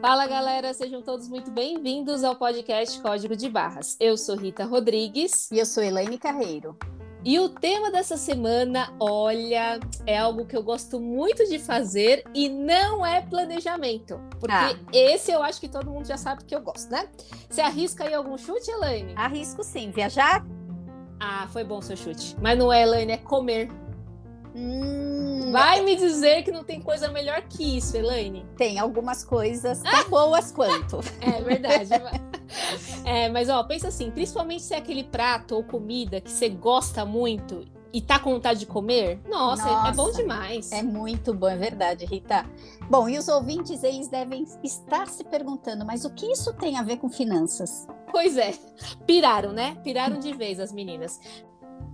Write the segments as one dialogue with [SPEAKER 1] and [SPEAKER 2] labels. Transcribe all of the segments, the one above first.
[SPEAKER 1] Fala galera, sejam todos muito bem-vindos ao podcast Código de Barras. Eu sou Rita Rodrigues.
[SPEAKER 2] E eu sou Elaine Carreiro.
[SPEAKER 1] E o tema dessa semana, olha, é algo que eu gosto muito de fazer e não é planejamento. Porque ah. esse eu acho que todo mundo já sabe que eu gosto, né? Você arrisca aí algum chute, Elaine?
[SPEAKER 2] Arrisco sim. Viajar?
[SPEAKER 1] Ah, foi bom seu chute. Mas não é, Elaine, é comer.
[SPEAKER 2] Hum,
[SPEAKER 1] Vai me dizer que não tem coisa melhor que isso, Elaine?
[SPEAKER 2] Tem algumas coisas tão boas quanto.
[SPEAKER 1] É verdade. é, mas ó, pensa assim, principalmente se é aquele prato ou comida que você gosta muito e tá com vontade de comer, nossa, nossa, é bom demais.
[SPEAKER 2] É muito bom, é verdade, Rita. Bom, e os ouvintes, eles devem estar se perguntando, mas o que isso tem a ver com finanças?
[SPEAKER 1] Pois é, piraram, né? Piraram de vez as meninas.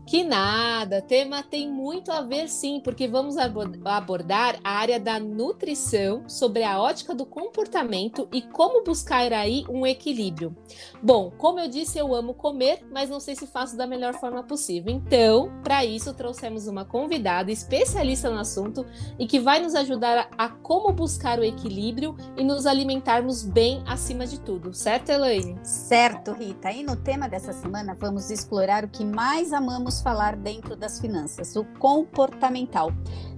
[SPEAKER 1] Que nada, tema tem muito a ver sim, porque vamos abordar a área da nutrição sobre a ótica do comportamento e como buscar aí um equilíbrio. Bom, como eu disse, eu amo comer, mas não sei se faço da melhor forma possível. Então, para isso, trouxemos uma convidada especialista no assunto e que vai nos ajudar a, a como buscar o equilíbrio e nos alimentarmos bem acima de tudo, certo, Elaine?
[SPEAKER 2] Certo, Rita. E no tema dessa semana, vamos explorar o que mais amamos vamos falar dentro das finanças, o comportamental.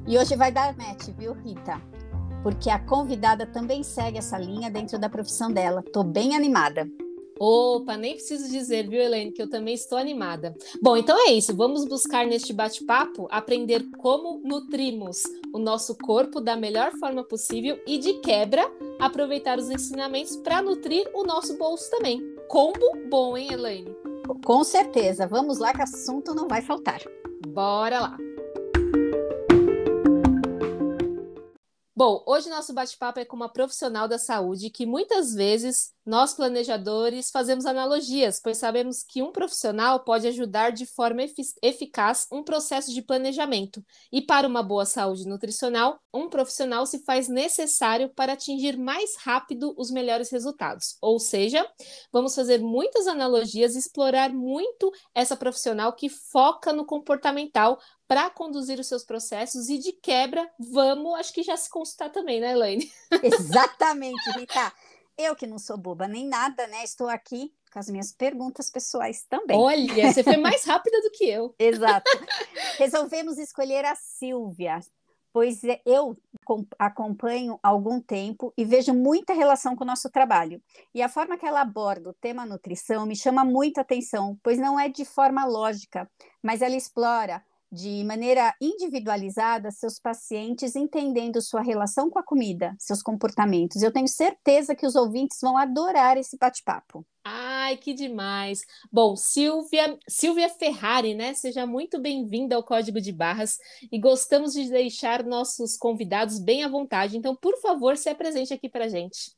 [SPEAKER 2] E hoje vai dar match, viu, Rita? Porque a convidada também segue essa linha dentro da profissão dela. Tô bem animada.
[SPEAKER 1] Opa, nem preciso dizer, viu, Helene, que eu também estou animada. Bom, então é isso. Vamos buscar neste bate-papo aprender como nutrimos o nosso corpo da melhor forma possível e, de quebra, aproveitar os ensinamentos para nutrir o nosso bolso também. Combo bom, hein, Elaine?
[SPEAKER 2] Com certeza. Vamos lá que assunto não vai faltar.
[SPEAKER 1] Bora lá. Bom, hoje nosso bate-papo é com uma profissional da saúde que muitas vezes nós, planejadores, fazemos analogias, pois sabemos que um profissional pode ajudar de forma eficaz um processo de planejamento. E para uma boa saúde nutricional, um profissional se faz necessário para atingir mais rápido os melhores resultados. Ou seja, vamos fazer muitas analogias e explorar muito essa profissional que foca no comportamental para conduzir os seus processos e de quebra, vamos, acho que já se consultar também, né, Elaine?
[SPEAKER 2] Exatamente, Rita. Eu que não sou boba nem nada, né? Estou aqui com as minhas perguntas pessoais também.
[SPEAKER 1] Olha, você foi mais rápida do que eu.
[SPEAKER 2] Exato. Resolvemos escolher a Silvia, pois eu acompanho há algum tempo e vejo muita relação com o nosso trabalho. E a forma que ela aborda o tema nutrição me chama muito a atenção, pois não é de forma lógica, mas ela explora de maneira individualizada seus pacientes, entendendo sua relação com a comida, seus comportamentos. Eu tenho certeza que os ouvintes vão adorar esse bate-papo.
[SPEAKER 1] Ai, que demais! Bom, Silvia, Silvia Ferrari, né? Seja muito bem-vinda ao Código de Barras e gostamos de deixar nossos convidados bem à vontade. Então, por favor, se apresente aqui para gente.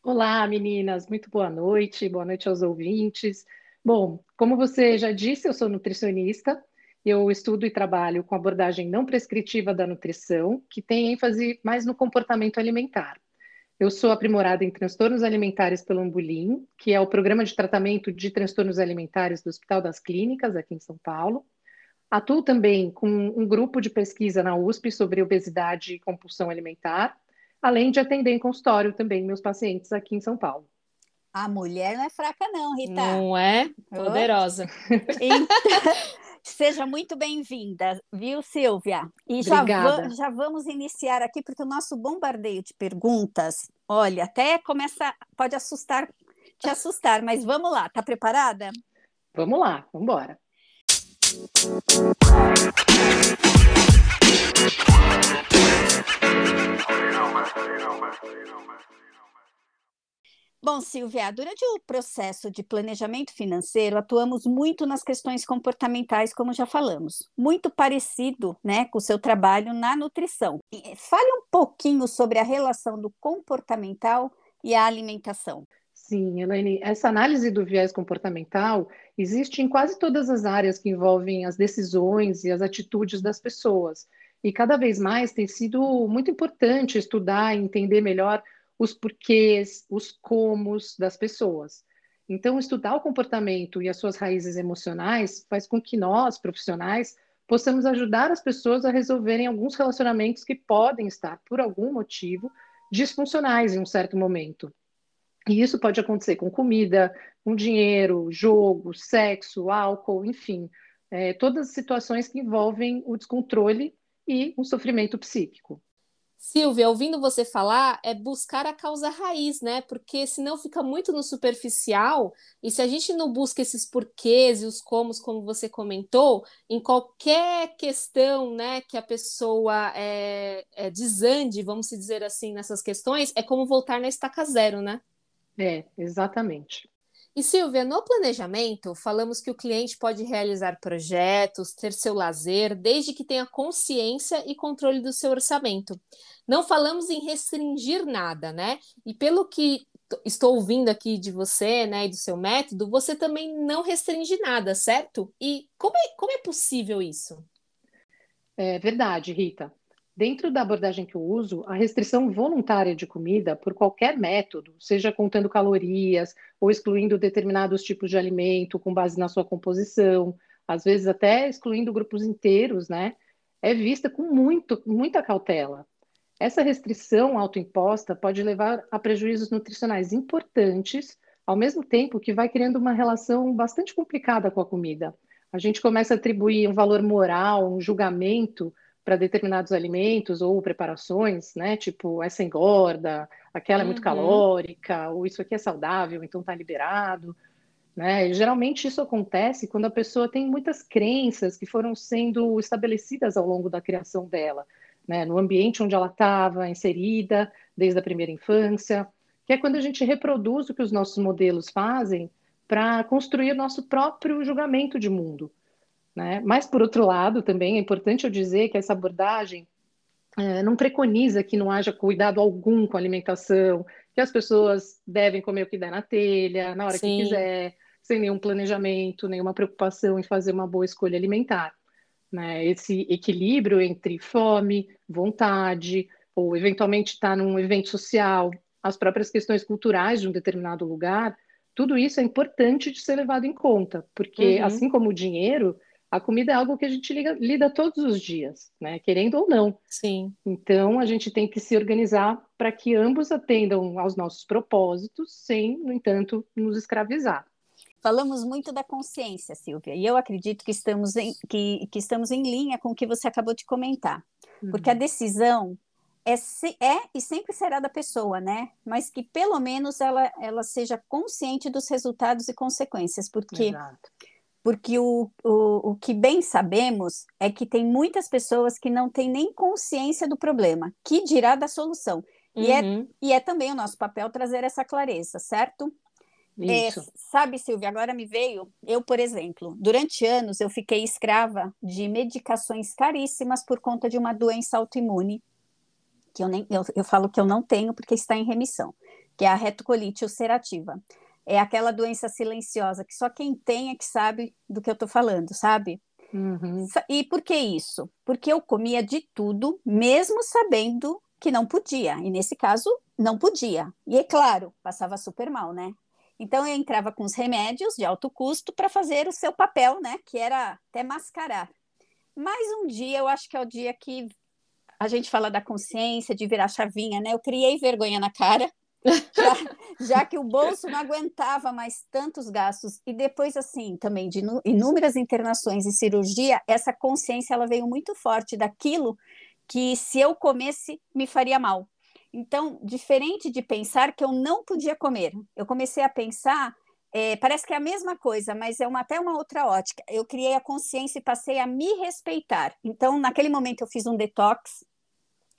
[SPEAKER 3] Olá, meninas, muito boa noite, boa noite aos ouvintes. Bom, como você já disse, eu sou nutricionista, eu estudo e trabalho com abordagem não prescritiva da nutrição, que tem ênfase mais no comportamento alimentar. Eu sou aprimorada em transtornos alimentares pelo Ambulim, que é o programa de tratamento de transtornos alimentares do Hospital das Clínicas, aqui em São Paulo. Atuo também com um grupo de pesquisa na USP sobre obesidade e compulsão alimentar, além de atender em consultório também meus pacientes aqui em São Paulo.
[SPEAKER 2] A mulher não é fraca, não, Rita.
[SPEAKER 1] Não é? Poderosa.
[SPEAKER 2] Então, Seja muito bem-vinda, viu, Silvia? E já, va já, vamos iniciar aqui, porque o nosso bombardeio de perguntas, olha, até começa, pode assustar, te assustar, mas vamos lá, tá preparada?
[SPEAKER 3] Vamos lá, vamos embora.
[SPEAKER 2] Bom, Silvia, durante o processo de planejamento financeiro, atuamos muito nas questões comportamentais, como já falamos, muito parecido né, com o seu trabalho na nutrição. Fale um pouquinho sobre a relação do comportamental e a alimentação.
[SPEAKER 3] Sim, Elaine, essa análise do viés comportamental existe em quase todas as áreas que envolvem as decisões e as atitudes das pessoas. E cada vez mais tem sido muito importante estudar e entender melhor os porquês, os comos das pessoas. Então, estudar o comportamento e as suas raízes emocionais faz com que nós, profissionais, possamos ajudar as pessoas a resolverem alguns relacionamentos que podem estar, por algum motivo, disfuncionais em um certo momento. E isso pode acontecer com comida, com dinheiro, jogo, sexo, álcool, enfim, é, todas as situações que envolvem o descontrole e um sofrimento psíquico.
[SPEAKER 1] Silvia, ouvindo você falar, é buscar a causa raiz, né? Porque senão fica muito no superficial, e se a gente não busca esses porquês e os comos, como você comentou, em qualquer questão, né, que a pessoa é, é, desande, vamos dizer assim, nessas questões, é como voltar na estaca zero, né?
[SPEAKER 3] É, exatamente.
[SPEAKER 1] E Silvia, no planejamento, falamos que o cliente pode realizar projetos, ter seu lazer, desde que tenha consciência e controle do seu orçamento. Não falamos em restringir nada, né? E pelo que estou ouvindo aqui de você, né, e do seu método, você também não restringe nada, certo? E como é, como é possível isso?
[SPEAKER 3] É verdade, Rita. Dentro da abordagem que eu uso, a restrição voluntária de comida, por qualquer método, seja contando calorias ou excluindo determinados tipos de alimento com base na sua composição, às vezes até excluindo grupos inteiros, né, é vista com muito, muita cautela. Essa restrição autoimposta pode levar a prejuízos nutricionais importantes, ao mesmo tempo que vai criando uma relação bastante complicada com a comida. A gente começa a atribuir um valor moral, um julgamento para determinados alimentos ou preparações, né? Tipo, essa engorda, aquela é muito uhum. calórica, ou isso aqui é saudável, então está liberado. Né? Geralmente isso acontece quando a pessoa tem muitas crenças que foram sendo estabelecidas ao longo da criação dela, né? no ambiente onde ela estava inserida desde a primeira infância, que é quando a gente reproduz o que os nossos modelos fazem para construir nosso próprio julgamento de mundo. Né? Mas, por outro lado, também é importante eu dizer que essa abordagem é, não preconiza que não haja cuidado algum com a alimentação, que as pessoas devem comer o que der na telha, na hora Sim. que quiser, sem nenhum planejamento, nenhuma preocupação em fazer uma boa escolha alimentar. Né? Esse equilíbrio entre fome, vontade, ou eventualmente estar tá num evento social, as próprias questões culturais de um determinado lugar, tudo isso é importante de ser levado em conta, porque uhum. assim como o dinheiro, a comida é algo que a gente liga, lida todos os dias, né? Querendo ou não.
[SPEAKER 1] Sim.
[SPEAKER 3] Então a gente tem que se organizar para que ambos atendam aos nossos propósitos, sem, no entanto, nos escravizar.
[SPEAKER 2] Falamos muito da consciência, Silvia, e eu acredito que estamos em, que, que estamos em linha com o que você acabou de comentar. Uhum. Porque a decisão é, é, e sempre será da pessoa, né? Mas que pelo menos ela, ela seja consciente dos resultados e consequências, porque Exato porque o, o, o que bem sabemos é que tem muitas pessoas que não têm nem consciência do problema, que dirá da solução. Uhum. E, é, uhum. e é também o nosso papel trazer essa clareza, certo? É, sabe, Silvia, agora me veio, eu, por exemplo, durante anos eu fiquei escrava de medicações caríssimas por conta de uma doença autoimune, que eu, nem, eu, eu falo que eu não tenho porque está em remissão, que é a retocolite ulcerativa é aquela doença silenciosa que só quem tem é que sabe do que eu estou falando, sabe? Uhum. E por que isso? Porque eu comia de tudo, mesmo sabendo que não podia. E nesse caso, não podia. E é claro, passava super mal, né? Então eu entrava com os remédios de alto custo para fazer o seu papel, né? Que era até mascarar. Mas um dia, eu acho que é o dia que a gente fala da consciência, de virar chavinha, né? Eu criei vergonha na cara já, já, que o bolso não aguentava mais tantos gastos e depois assim também de inúmeras internações e cirurgia essa consciência ela veio muito forte daquilo que se eu comesse me faria mal. Então diferente de pensar que eu não podia comer eu comecei a pensar é, parece que é a mesma coisa mas é uma, até uma outra ótica. Eu criei a consciência e passei a me respeitar. Então naquele momento eu fiz um detox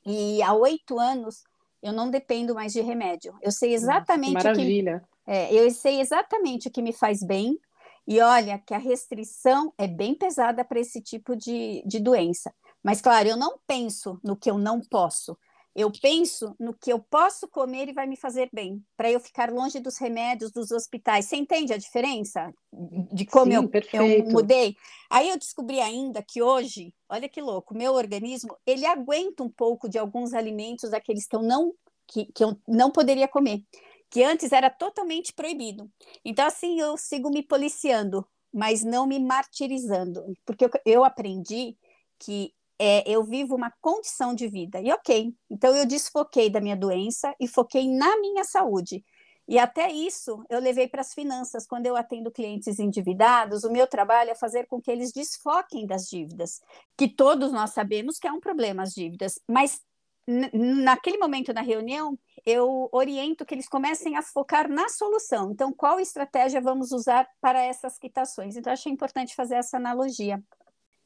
[SPEAKER 2] e há oito anos eu não dependo mais de remédio. Eu sei exatamente
[SPEAKER 3] Nossa, maravilha.
[SPEAKER 2] o que é, eu sei exatamente o que me faz bem. E olha que a restrição é bem pesada para esse tipo de, de doença. Mas, claro, eu não penso no que eu não posso. Eu penso no que eu posso comer e vai me fazer bem, para eu ficar longe dos remédios, dos hospitais. Você entende a diferença de como Sim, eu, eu, mudei? Aí eu descobri ainda que hoje, olha que louco, meu organismo ele aguenta um pouco de alguns alimentos, daqueles que eu não que, que eu não poderia comer, que antes era totalmente proibido. Então assim eu sigo me policiando mas não me martirizando, porque eu, eu aprendi que é, eu vivo uma condição de vida, e ok, então eu desfoquei da minha doença e foquei na minha saúde. E até isso eu levei para as finanças. Quando eu atendo clientes endividados, o meu trabalho é fazer com que eles desfoquem das dívidas, que todos nós sabemos que é um problema as dívidas, mas naquele momento na reunião, eu oriento que eles comecem a focar na solução. Então, qual estratégia vamos usar para essas quitações? Então, achei importante fazer essa analogia.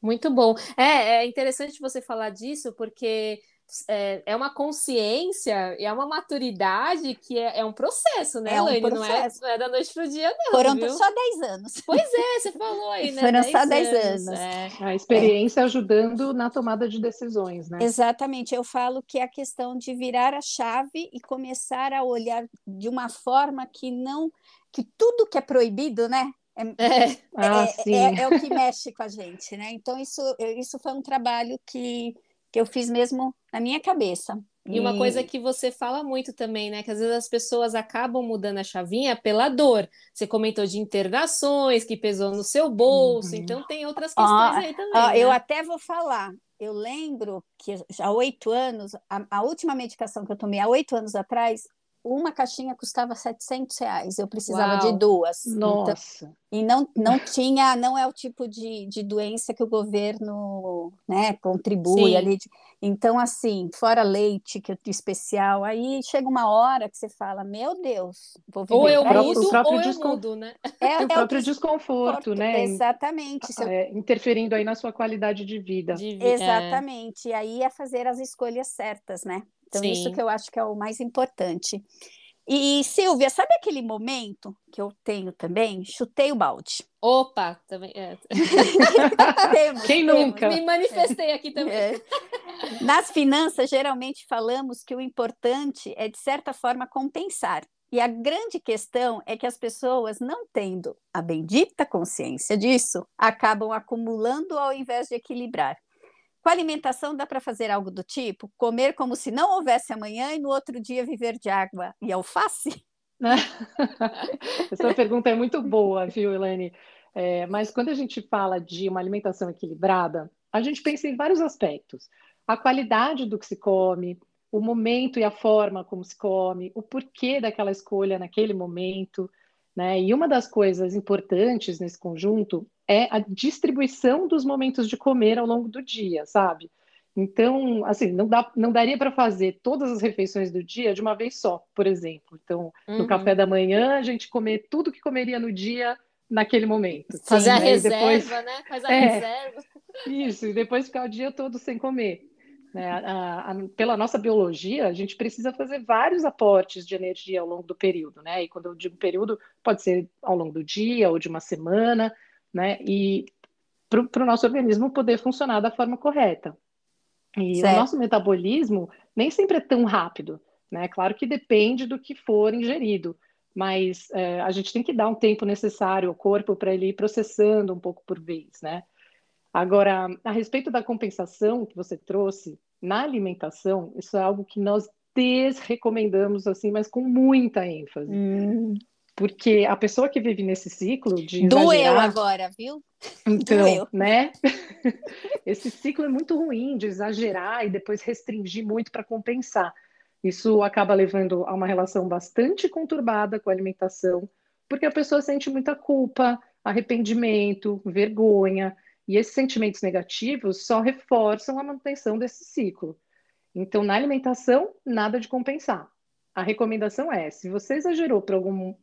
[SPEAKER 1] Muito bom. É, é interessante você falar disso, porque é, é uma consciência e é uma maturidade que é, é um processo, né, é um Processo. Não, é, não é da noite para o dia, não.
[SPEAKER 2] Foram
[SPEAKER 1] viu?
[SPEAKER 2] só 10 anos.
[SPEAKER 1] Pois é, você falou aí, né?
[SPEAKER 2] Foram só 10 anos. anos.
[SPEAKER 3] É. A experiência ajudando na tomada de decisões, né?
[SPEAKER 2] Exatamente. Eu falo que é a questão de virar a chave e começar a olhar de uma forma que não. que tudo que é proibido, né? É, é, ah, é, é, o que mexe com a gente, né? Então, isso, isso foi um trabalho que que eu fiz mesmo na minha cabeça.
[SPEAKER 1] E, e uma coisa que você fala muito também, né? Que às vezes as pessoas acabam mudando a chavinha pela dor. Você comentou de internações que pesou no seu bolso, uhum. então tem outras questões aí também. né?
[SPEAKER 2] Eu até vou falar. Eu lembro que há oito anos, a, a última medicação que eu tomei há oito anos atrás, uma caixinha custava 700 reais, eu precisava Uau. de duas.
[SPEAKER 3] Então, Nossa!
[SPEAKER 2] Então, e não, não tinha, não é o tipo de, de doença que o governo né, contribui Sim. ali. Então, assim, fora leite, que é especial, aí chega uma hora que você fala, meu Deus,
[SPEAKER 1] vou viver Ou eu mudo, o próprio ou eu mudo, né?
[SPEAKER 3] É, o é próprio o desconforto, né?
[SPEAKER 2] Exatamente.
[SPEAKER 3] É, interferindo aí na sua qualidade de vida. De
[SPEAKER 2] vida. Exatamente. É. E aí é fazer as escolhas certas, né? Então, Sim. isso que eu acho que é o mais importante. E, Silvia, sabe aquele momento que eu tenho também? Chutei o balde.
[SPEAKER 1] Opa, também. É.
[SPEAKER 3] temos, Quem temos. nunca?
[SPEAKER 1] Me manifestei aqui também. É.
[SPEAKER 2] Nas finanças, geralmente falamos que o importante é, de certa forma, compensar. E a grande questão é que as pessoas, não tendo a bendita consciência disso, acabam acumulando ao invés de equilibrar. Com a alimentação dá para fazer algo do tipo comer como se não houvesse amanhã e no outro dia viver de água e alface?
[SPEAKER 3] Essa pergunta é muito boa, viu, Elaine? É, mas quando a gente fala de uma alimentação equilibrada, a gente pensa em vários aspectos. A qualidade do que se come, o momento e a forma como se come, o porquê daquela escolha naquele momento, né? E uma das coisas importantes nesse conjunto é a distribuição dos momentos de comer ao longo do dia, sabe? Então, assim, não, dá, não daria para fazer todas as refeições do dia de uma vez só, por exemplo. Então, uhum. no café da manhã, a gente comer tudo que comeria no dia naquele momento.
[SPEAKER 1] Fazer a reserva, depois... né? Faz a é, reserva.
[SPEAKER 3] Isso, e depois ficar o dia todo sem comer. Né? A, a, pela nossa biologia, a gente precisa fazer vários aportes de energia ao longo do período, né? E quando eu digo período, pode ser ao longo do dia ou de uma semana, né? E para o nosso organismo poder funcionar da forma correta. E certo. o nosso metabolismo nem sempre é tão rápido, né? Claro que depende do que for ingerido, mas é, a gente tem que dar um tempo necessário ao corpo para ele ir processando um pouco por vez, né? Agora, a respeito da compensação que você trouxe na alimentação, isso é algo que nós desrecomendamos assim, mas com muita ênfase. Hum. Porque a pessoa que vive nesse ciclo de
[SPEAKER 2] Doeu exagerar... agora, viu?
[SPEAKER 3] Então, Doeu. né? Esse ciclo é muito ruim de exagerar e depois restringir muito para compensar. Isso acaba levando a uma relação bastante conturbada com a alimentação, porque a pessoa sente muita culpa, arrependimento, vergonha, e esses sentimentos negativos só reforçam a manutenção desse ciclo. Então, na alimentação, nada de compensar a recomendação é: se você exagerou por algum,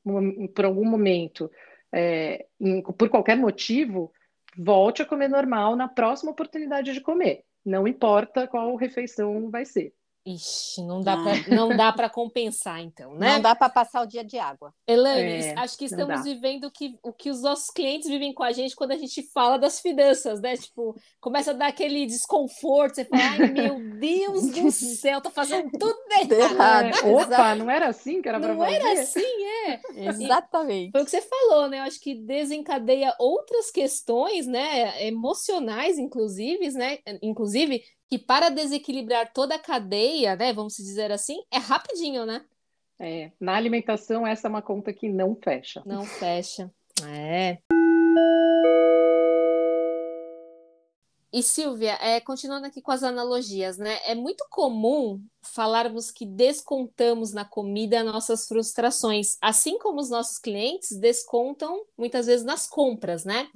[SPEAKER 3] por algum momento, é, em, por qualquer motivo, volte a comer normal na próxima oportunidade de comer. Não importa qual refeição vai ser.
[SPEAKER 1] Ixi, não dá para não dá para compensar então, né?
[SPEAKER 2] Não dá para passar o dia de água.
[SPEAKER 1] Elaine, é, acho que estamos vivendo o que, o que os nossos clientes vivem com a gente quando a gente fala das finanças, né? Tipo, começa a dar aquele desconforto, você fala, ai meu Deus do céu, tô fazendo tudo errado.
[SPEAKER 3] É, opa, não era assim que era para fazer?
[SPEAKER 1] Não era assim, é.
[SPEAKER 2] Exatamente.
[SPEAKER 1] Foi o que você falou, né? Eu acho que desencadeia outras questões, né, emocionais inclusive, né? Inclusive que para desequilibrar toda a cadeia, né, vamos dizer assim, é rapidinho, né?
[SPEAKER 3] É, na alimentação essa é uma conta que não fecha.
[SPEAKER 1] Não fecha. É. E Silvia, é, continuando aqui com as analogias, né? É muito comum falarmos que descontamos na comida nossas frustrações, assim como os nossos clientes descontam muitas vezes nas compras, né?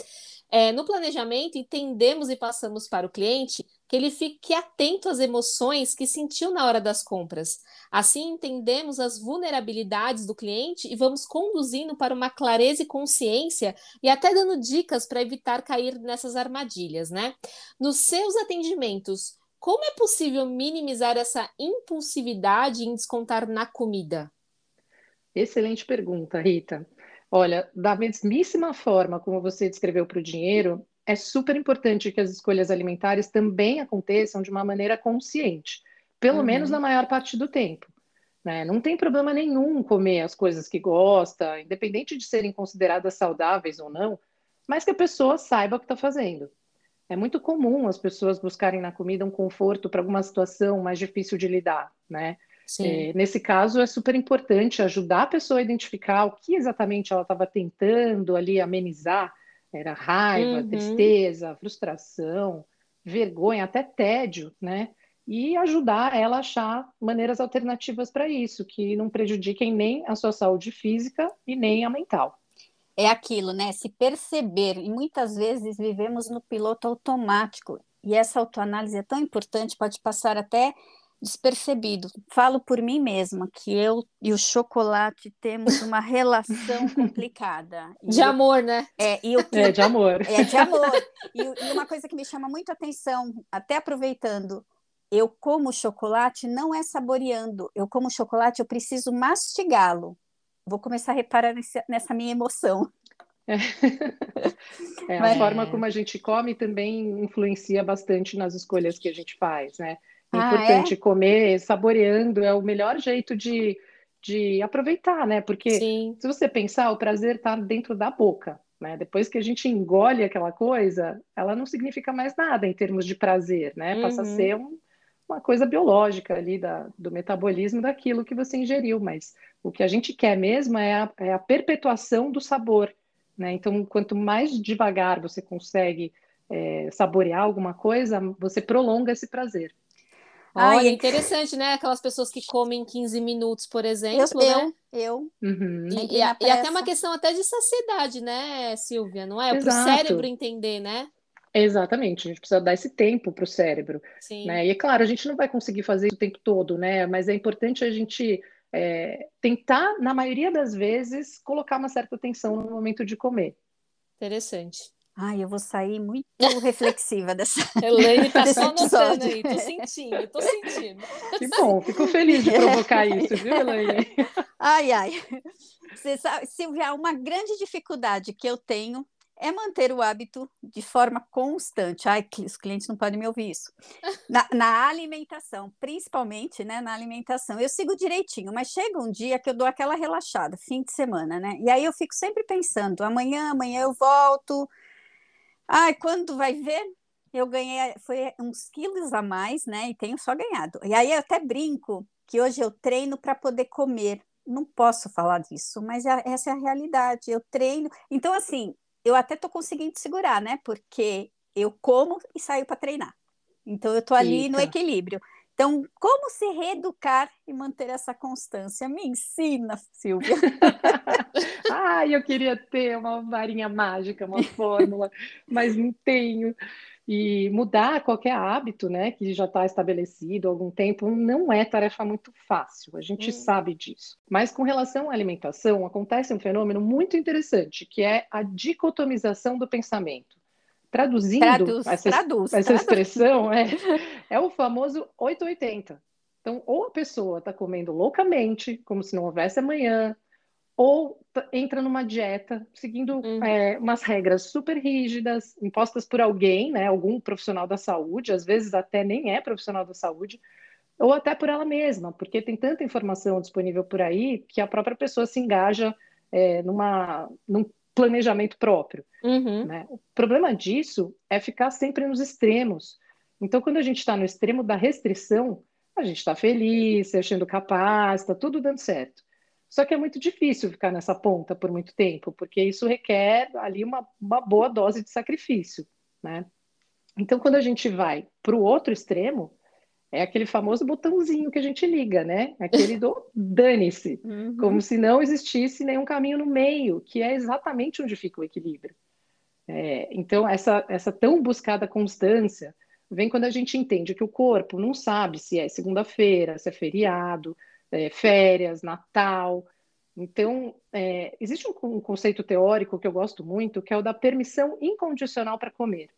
[SPEAKER 1] É, no planejamento, entendemos e passamos para o cliente que ele fique atento às emoções que sentiu na hora das compras. Assim, entendemos as vulnerabilidades do cliente e vamos conduzindo para uma clareza e consciência e até dando dicas para evitar cair nessas armadilhas, né? Nos seus atendimentos, como é possível minimizar essa impulsividade em descontar na comida?
[SPEAKER 3] Excelente pergunta, Rita. Olha, da mesmíssima forma como você descreveu para o dinheiro, é super importante que as escolhas alimentares também aconteçam de uma maneira consciente, pelo uhum. menos na maior parte do tempo. Né? Não tem problema nenhum comer as coisas que gosta, independente de serem consideradas saudáveis ou não, mas que a pessoa saiba o que está fazendo. É muito comum as pessoas buscarem na comida um conforto para alguma situação mais difícil de lidar, né? É, nesse caso, é super importante ajudar a pessoa a identificar o que exatamente ela estava tentando ali amenizar. Era raiva, uhum. tristeza, frustração, vergonha, até tédio, né? E ajudar ela a achar maneiras alternativas para isso, que não prejudiquem nem a sua saúde física e nem a mental.
[SPEAKER 2] É aquilo, né? Se perceber, e muitas vezes vivemos no piloto automático, e essa autoanálise é tão importante, pode passar até despercebido. Falo por mim mesma que eu e o chocolate temos uma relação complicada.
[SPEAKER 1] de amor, né?
[SPEAKER 2] É, e o que...
[SPEAKER 3] é de amor.
[SPEAKER 2] É de amor. E, e uma coisa que me chama muito atenção, até aproveitando, eu como chocolate não é saboreando. Eu como chocolate, eu preciso mastigá-lo. Vou começar a reparar nesse, nessa minha emoção.
[SPEAKER 3] É. É, a forma como a gente come também influencia bastante nas escolhas que a gente faz, né? É ah, importante é? comer saboreando, é o melhor jeito de, de aproveitar, né? Porque Sim. se você pensar, o prazer está dentro da boca, né? Depois que a gente engole aquela coisa, ela não significa mais nada em termos de prazer, né? Passa uhum. a ser um, uma coisa biológica ali da, do metabolismo daquilo que você ingeriu, mas o que a gente quer mesmo é a, é a perpetuação do sabor, né? Então, quanto mais devagar você consegue é, saborear alguma coisa, você prolonga esse prazer.
[SPEAKER 1] Olha, interessante, né? Aquelas pessoas que comem 15 minutos, por exemplo,
[SPEAKER 2] eu,
[SPEAKER 1] né?
[SPEAKER 2] Eu,
[SPEAKER 1] uhum. e, e, e, até uma questão até de saciedade, né, Silvia? Não é? Para o cérebro entender, né?
[SPEAKER 3] Exatamente, a gente precisa dar esse tempo para o cérebro. Sim. Né? E é claro, a gente não vai conseguir fazer isso o tempo todo, né? Mas é importante a gente é, tentar, na maioria das vezes, colocar uma certa atenção no momento de comer.
[SPEAKER 1] Interessante.
[SPEAKER 2] Ai, eu vou sair muito reflexiva dessa.
[SPEAKER 1] Elaine tá só notando aí, tô sentindo, tô sentindo.
[SPEAKER 3] Que bom, fico feliz de provocar isso, viu, Elaine?
[SPEAKER 2] Ai, ai. Você sabe, Silvia, uma grande dificuldade que eu tenho é manter o hábito de forma constante. Ai, os clientes não podem me ouvir isso. Na, na, alimentação, principalmente, né? Na alimentação. Eu sigo direitinho, mas chega um dia que eu dou aquela relaxada, fim de semana, né? E aí eu fico sempre pensando, amanhã, amanhã eu volto Ai, quando vai ver, eu ganhei, foi uns quilos a mais, né? E tenho só ganhado. E aí eu até brinco que hoje eu treino para poder comer. Não posso falar disso, mas é, essa é a realidade. Eu treino. Então, assim, eu até estou conseguindo segurar, né? Porque eu como e saio para treinar. Então, eu estou ali Eita. no equilíbrio. Então, como se reeducar e manter essa constância? Me ensina, Silvia.
[SPEAKER 3] Ai, eu queria ter uma varinha mágica, uma fórmula, mas não tenho. E mudar qualquer hábito, né, que já está estabelecido há algum tempo, não é tarefa muito fácil, a gente hum. sabe disso. Mas com relação à alimentação, acontece um fenômeno muito interessante, que é a dicotomização do pensamento. Traduzindo traduz, essa, traduz, essa traduz. expressão, é, é o famoso 880. Então, ou a pessoa está comendo loucamente, como se não houvesse amanhã, ou entra numa dieta, seguindo uhum. é, umas regras super rígidas, impostas por alguém, né, algum profissional da saúde, às vezes até nem é profissional da saúde, ou até por ela mesma, porque tem tanta informação disponível por aí que a própria pessoa se engaja é, numa, num planejamento próprio. Uhum. Né? O problema disso é ficar sempre nos extremos. Então, quando a gente está no extremo da restrição, a gente está feliz, se achando capaz, está tudo dando certo. Só que é muito difícil ficar nessa ponta por muito tempo, porque isso requer ali uma, uma boa dose de sacrifício, né? Então, quando a gente vai para o outro extremo, é aquele famoso botãozinho que a gente liga, né? Aquele do dane-se, uhum. como se não existisse nenhum caminho no meio, que é exatamente onde fica o equilíbrio. É, então, essa, essa tão buscada constância vem quando a gente entende que o corpo não sabe se é segunda-feira, se é feriado, é, férias, Natal. Então, é, existe um, um conceito teórico que eu gosto muito, que é o da permissão incondicional para comer.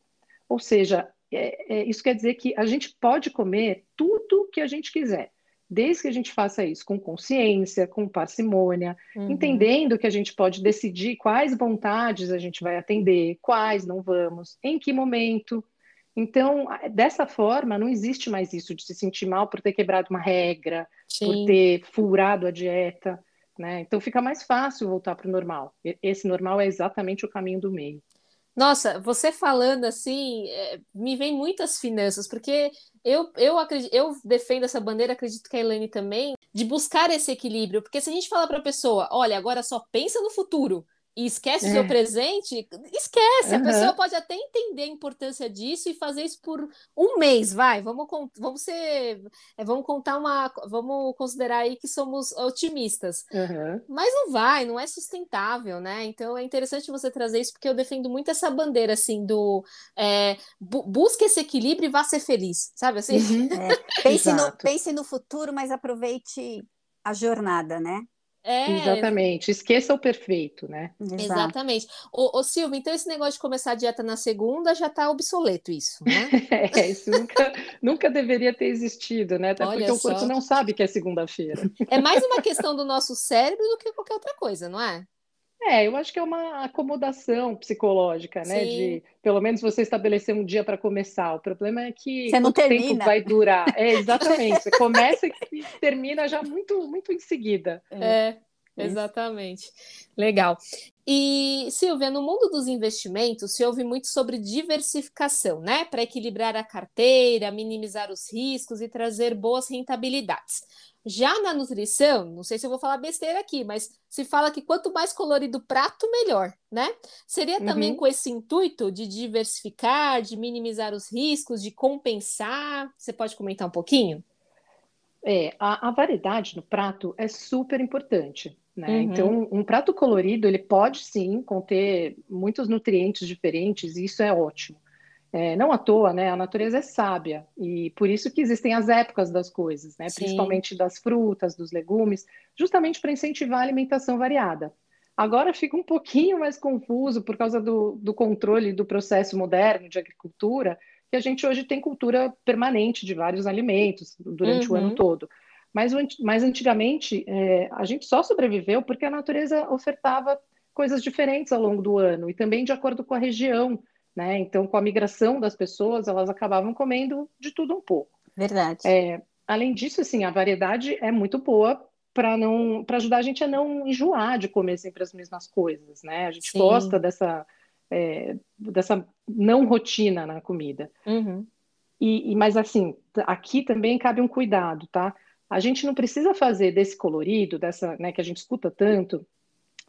[SPEAKER 3] Ou seja, é, é, isso quer dizer que a gente pode comer tudo que a gente quiser, desde que a gente faça isso com consciência, com parcimônia, uhum. entendendo que a gente pode decidir quais vontades a gente vai atender, quais não vamos, em que momento. Então, dessa forma, não existe mais isso de se sentir mal por ter quebrado uma regra, Sim. por ter furado a dieta. Né? Então, fica mais fácil voltar para o normal. Esse normal é exatamente o caminho do meio.
[SPEAKER 1] Nossa, você falando assim, é, me vem muitas finanças, porque eu, eu, acredito, eu defendo essa bandeira, acredito que a Elaine também, de buscar esse equilíbrio. Porque se a gente fala para a pessoa, olha, agora só pensa no futuro, e esquece é. o seu é. presente, esquece. Uhum. A pessoa pode até entender a importância disso e fazer isso por um mês, vai. Vamos, vamos ser. É, vamos contar uma. Vamos considerar aí que somos otimistas. Uhum. Mas não vai, não é sustentável, né? Então é interessante você trazer isso, porque eu defendo muito essa bandeira assim do é, bu busque esse equilíbrio e vá ser feliz, sabe assim? Uhum.
[SPEAKER 2] É. Pense, no, pense no futuro, mas aproveite a jornada, né?
[SPEAKER 3] É. Exatamente, esqueça o perfeito, né?
[SPEAKER 1] Exatamente. Ô, ô Silvia, então esse negócio de começar a dieta na segunda já está obsoleto, isso, né?
[SPEAKER 3] é, isso nunca, nunca deveria ter existido, né? Até Olha porque só. o corpo não sabe que é segunda-feira.
[SPEAKER 1] É mais uma questão do nosso cérebro do que qualquer outra coisa, não é?
[SPEAKER 3] É, eu acho que é uma acomodação psicológica, né? Sim. De pelo menos você estabelecer um dia para começar. O problema é que
[SPEAKER 2] você não termina. tempo
[SPEAKER 3] vai durar. É, exatamente. Você começa e termina já muito, muito em seguida.
[SPEAKER 1] É, é exatamente. Legal. E, Silvia, no mundo dos investimentos se ouve muito sobre diversificação, né? Para equilibrar a carteira, minimizar os riscos e trazer boas rentabilidades. Já na nutrição, não sei se eu vou falar besteira aqui, mas se fala que quanto mais colorido o prato, melhor, né? Seria também uhum. com esse intuito de diversificar, de minimizar os riscos, de compensar? Você pode comentar um pouquinho?
[SPEAKER 3] É, a, a variedade no prato é super importante. Né? Uhum. Então, um prato colorido ele pode sim conter muitos nutrientes diferentes e isso é ótimo. É, não à toa, né? A natureza é sábia e por isso que existem as épocas das coisas, né? Sim. Principalmente das frutas, dos legumes, justamente para incentivar a alimentação variada. Agora fica um pouquinho mais confuso por causa do, do controle do processo moderno de agricultura, que a gente hoje tem cultura permanente de vários alimentos durante uhum. o ano uhum. todo. Mas, mas antigamente é, a gente só sobreviveu porque a natureza ofertava coisas diferentes ao longo do ano e também de acordo com a região né? Então, com a migração das pessoas, elas acabavam comendo de tudo um pouco.
[SPEAKER 2] Verdade.
[SPEAKER 3] É, além disso, assim, a variedade é muito boa para não para ajudar a gente a não enjoar de comer sempre as mesmas coisas, né? A gente Sim. gosta dessa é, dessa não rotina na comida. Uhum. E, e, mas assim, aqui também cabe um cuidado, tá? A gente não precisa fazer desse colorido, dessa, né, que a gente escuta tanto,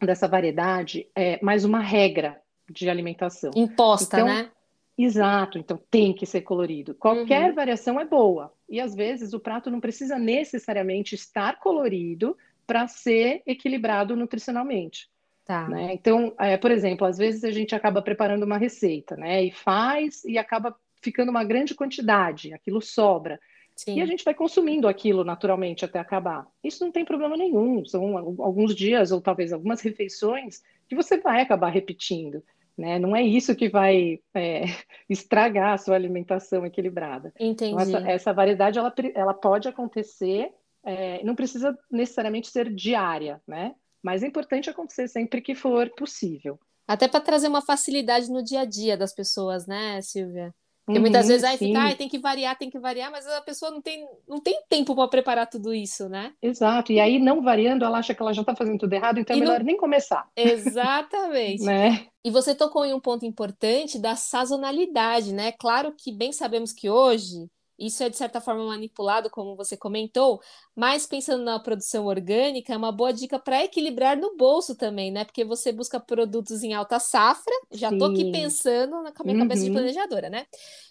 [SPEAKER 3] dessa variedade, é, mais uma regra de alimentação.
[SPEAKER 1] Imposta, então, né?
[SPEAKER 3] Exato, então tem que ser colorido. Qualquer uhum. variação é boa. E às vezes o prato não precisa necessariamente estar colorido para ser equilibrado nutricionalmente. Tá. Né? Então, é, por exemplo, às vezes a gente acaba preparando uma receita, né? E faz e acaba ficando uma grande quantidade, aquilo sobra. Sim. E a gente vai consumindo aquilo naturalmente até acabar. Isso não tem problema nenhum. São alguns dias ou talvez algumas refeições que você vai acabar repetindo. Né? Não é isso que vai é, estragar a sua alimentação equilibrada.
[SPEAKER 1] Entendi.
[SPEAKER 3] Então, essa, essa, variedade ela, ela pode acontecer, é, não precisa necessariamente ser diária, né? Mas é importante acontecer sempre que for possível.
[SPEAKER 1] Até para trazer uma facilidade no dia a dia das pessoas, né, Silvia? Porque uhum, muitas vezes aí fica, ah, tem que variar, tem que variar, mas a pessoa não tem, não tem tempo para preparar tudo isso, né?
[SPEAKER 3] Exato. E aí, não variando, ela acha que ela já está fazendo tudo errado, então é melhor nem começar.
[SPEAKER 1] Exatamente. né? E você tocou em um ponto importante da sazonalidade, né? Claro que bem sabemos que hoje isso é de certa forma manipulado, como você comentou, mas pensando na produção orgânica, é uma boa dica para equilibrar no bolso também, né? Porque você busca produtos em alta safra, já estou aqui pensando na minha uhum. cabeça de uhum. planejadora, né?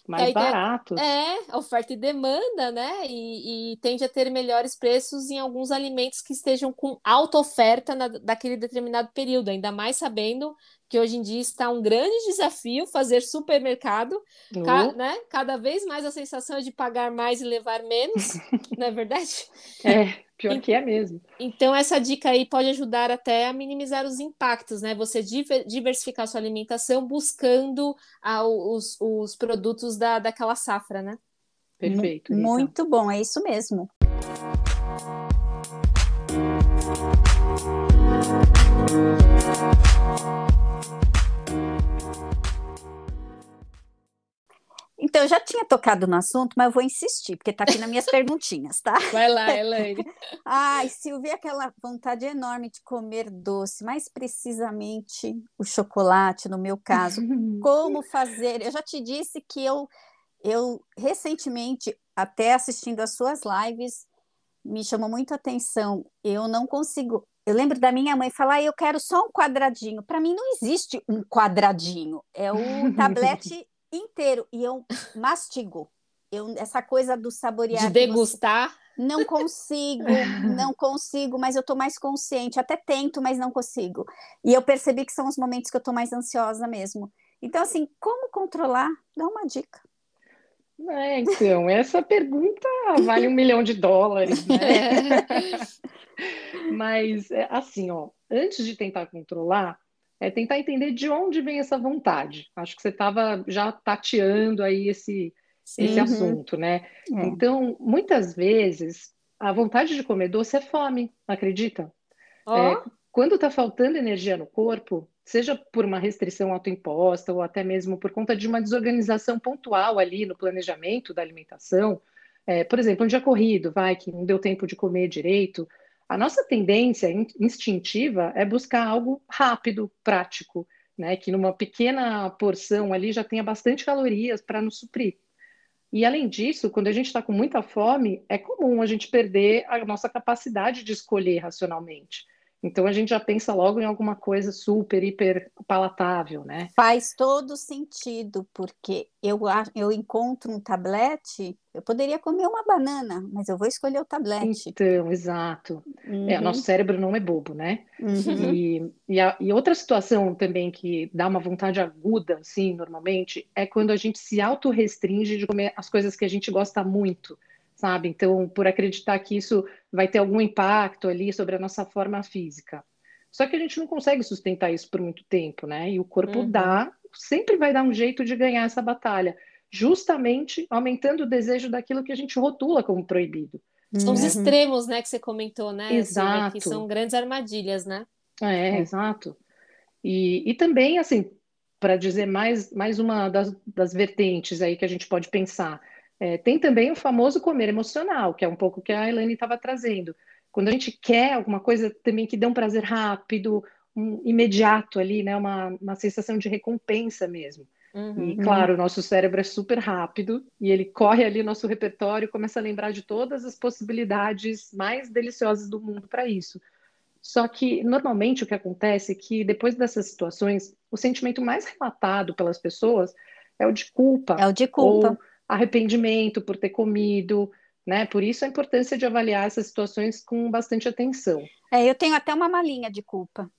[SPEAKER 3] Mais baratos.
[SPEAKER 1] É, oferta e demanda, né? E, e, tende a ter melhores preços em alguns alimentos que estejam com alta oferta na, daquele determinado período, ainda mais sabendo que hoje em dia está um grande desafio fazer supermercado, uhum. ca, né? Cada vez mais a sensação é de pagar mais e levar menos, não é verdade?
[SPEAKER 3] É, pior que é mesmo.
[SPEAKER 1] Então essa dica aí pode ajudar até a minimizar os impactos, né? Você diversificar sua alimentação buscando ah, os, os produtos da, daquela safra, né?
[SPEAKER 3] Perfeito.
[SPEAKER 2] Muito bom, é isso mesmo. Então, eu já tinha tocado no assunto, mas eu vou insistir, porque está aqui nas minhas perguntinhas, tá?
[SPEAKER 1] Vai lá, Elaine.
[SPEAKER 2] Ai, Silvia, aquela vontade enorme de comer doce, mais precisamente o chocolate, no meu caso. Como fazer? Eu já te disse que eu, eu recentemente, até assistindo as suas lives, me chamou muito a atenção. Eu não consigo. Eu lembro da minha mãe falar: ah, eu quero só um quadradinho. Para mim, não existe um quadradinho. É o tablete inteiro e eu mastigo. Eu, essa coisa do saborear.
[SPEAKER 1] De degustar.
[SPEAKER 2] Não consigo, não consigo, mas eu tô mais consciente. Até tento, mas não consigo. E eu percebi que são os momentos que eu tô mais ansiosa mesmo. Então, assim, como controlar? Dá uma dica.
[SPEAKER 3] É, então, essa pergunta vale um milhão de dólares, né? Mas, é, assim, ó, antes de tentar controlar, é tentar entender de onde vem essa vontade. Acho que você estava já tateando aí esse, esse uhum. assunto, né? É. Então, muitas vezes, a vontade de comer doce é fome, acredita? Oh. É, quando está faltando energia no corpo, seja por uma restrição autoimposta ou até mesmo por conta de uma desorganização pontual ali no planejamento da alimentação, é, por exemplo, um dia corrido, vai, que não deu tempo de comer direito, a nossa tendência instintiva é buscar algo rápido, prático, né? Que numa pequena porção ali já tenha bastante calorias para nos suprir. E além disso, quando a gente está com muita fome, é comum a gente perder a nossa capacidade de escolher racionalmente. Então a gente já pensa logo em alguma coisa super, hiper palatável, né?
[SPEAKER 2] Faz todo sentido, porque eu, eu encontro um tablete, eu poderia comer uma banana, mas eu vou escolher o tablete.
[SPEAKER 3] Então, exato. Uhum. É, nosso cérebro não é bobo, né? Uhum. E, e, a, e, outra situação também que dá uma vontade aguda, assim, normalmente, é quando a gente se autorrestringe de comer as coisas que a gente gosta muito sabe? Então, por acreditar que isso vai ter algum impacto ali sobre a nossa forma física. Só que a gente não consegue sustentar isso por muito tempo, né? E o corpo uhum. dá, sempre vai dar um jeito de ganhar essa batalha, justamente aumentando o desejo daquilo que a gente rotula como proibido.
[SPEAKER 1] São os uhum. extremos, né, que você comentou, né? Exato. Que são grandes armadilhas, né?
[SPEAKER 3] É, é. exato. E, e também, assim, para dizer mais, mais uma das, das vertentes aí que a gente pode pensar, é, tem também o famoso comer emocional, que é um pouco que a Elaine estava trazendo. Quando a gente quer alguma coisa também que dê um prazer rápido, um imediato ali, né? Uma, uma sensação de recompensa mesmo. Uhum, e claro, o nosso cérebro é super rápido e ele corre ali no nosso repertório e começa a lembrar de todas as possibilidades mais deliciosas do mundo para isso. Só que normalmente o que acontece é que depois dessas situações, o sentimento mais relatado pelas pessoas é o de culpa.
[SPEAKER 2] É o de culpa. Ou
[SPEAKER 3] arrependimento por ter comido, né? Por isso a importância de avaliar essas situações com bastante atenção.
[SPEAKER 2] É, eu tenho até uma malinha de culpa.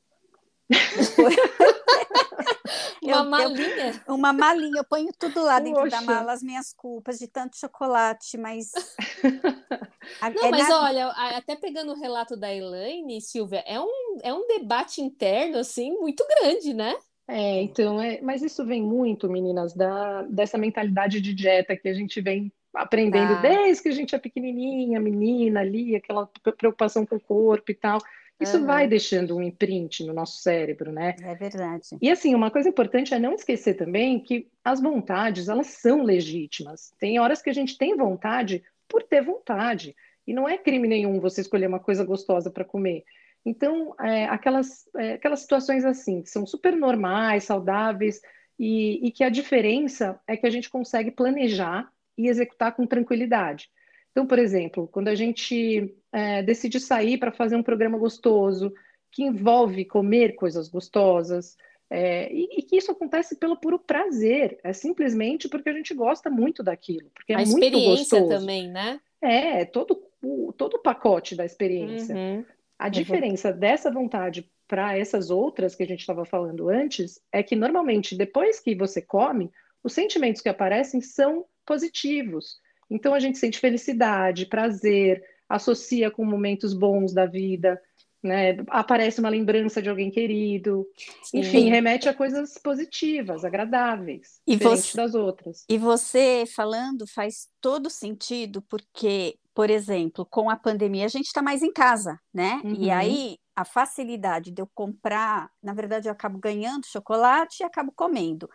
[SPEAKER 1] uma eu, malinha?
[SPEAKER 2] Eu, uma malinha, eu ponho tudo lá dentro Poxa. da mala, as minhas culpas de tanto chocolate, mas.
[SPEAKER 1] Não, é mas na... olha, até pegando o relato da Elaine, Silvia, é um, é um debate interno, assim, muito grande, né?
[SPEAKER 3] É, então, é, mas isso vem muito, meninas, da, dessa mentalidade de dieta que a gente vem aprendendo ah. desde que a gente é pequenininha, menina ali, aquela preocupação com o corpo e tal. Isso uhum. vai deixando um imprint no nosso cérebro, né?
[SPEAKER 2] É verdade.
[SPEAKER 3] E assim, uma coisa importante é não esquecer também que as vontades, elas são legítimas. Tem horas que a gente tem vontade por ter vontade. E não é crime nenhum você escolher uma coisa gostosa para comer. Então, é, aquelas, é, aquelas situações assim, que são super normais, saudáveis, e, e, que a diferença é que a gente consegue planejar e executar com tranquilidade. Então, por exemplo, quando a gente é, decide sair para fazer um programa gostoso, que envolve comer coisas gostosas, é, e, e, que isso acontece pelo puro prazer, é simplesmente porque a gente gosta muito daquilo, porque é a muito
[SPEAKER 1] experiência também, né?
[SPEAKER 3] É, todo o, todo o pacote da experiência. Uhum. A diferença dessa vontade para essas outras que a gente estava falando antes é que normalmente depois que você come, os sentimentos que aparecem são positivos. Então a gente sente felicidade, prazer, associa com momentos bons da vida né? Aparece uma lembrança de alguém querido. Sim. Enfim, remete a coisas positivas, agradáveis, e você, das outras.
[SPEAKER 2] E você falando faz todo sentido, porque, por exemplo, com a pandemia a gente está mais em casa, né? Uhum. E aí a facilidade de eu comprar, na verdade, eu acabo ganhando chocolate e acabo comendo.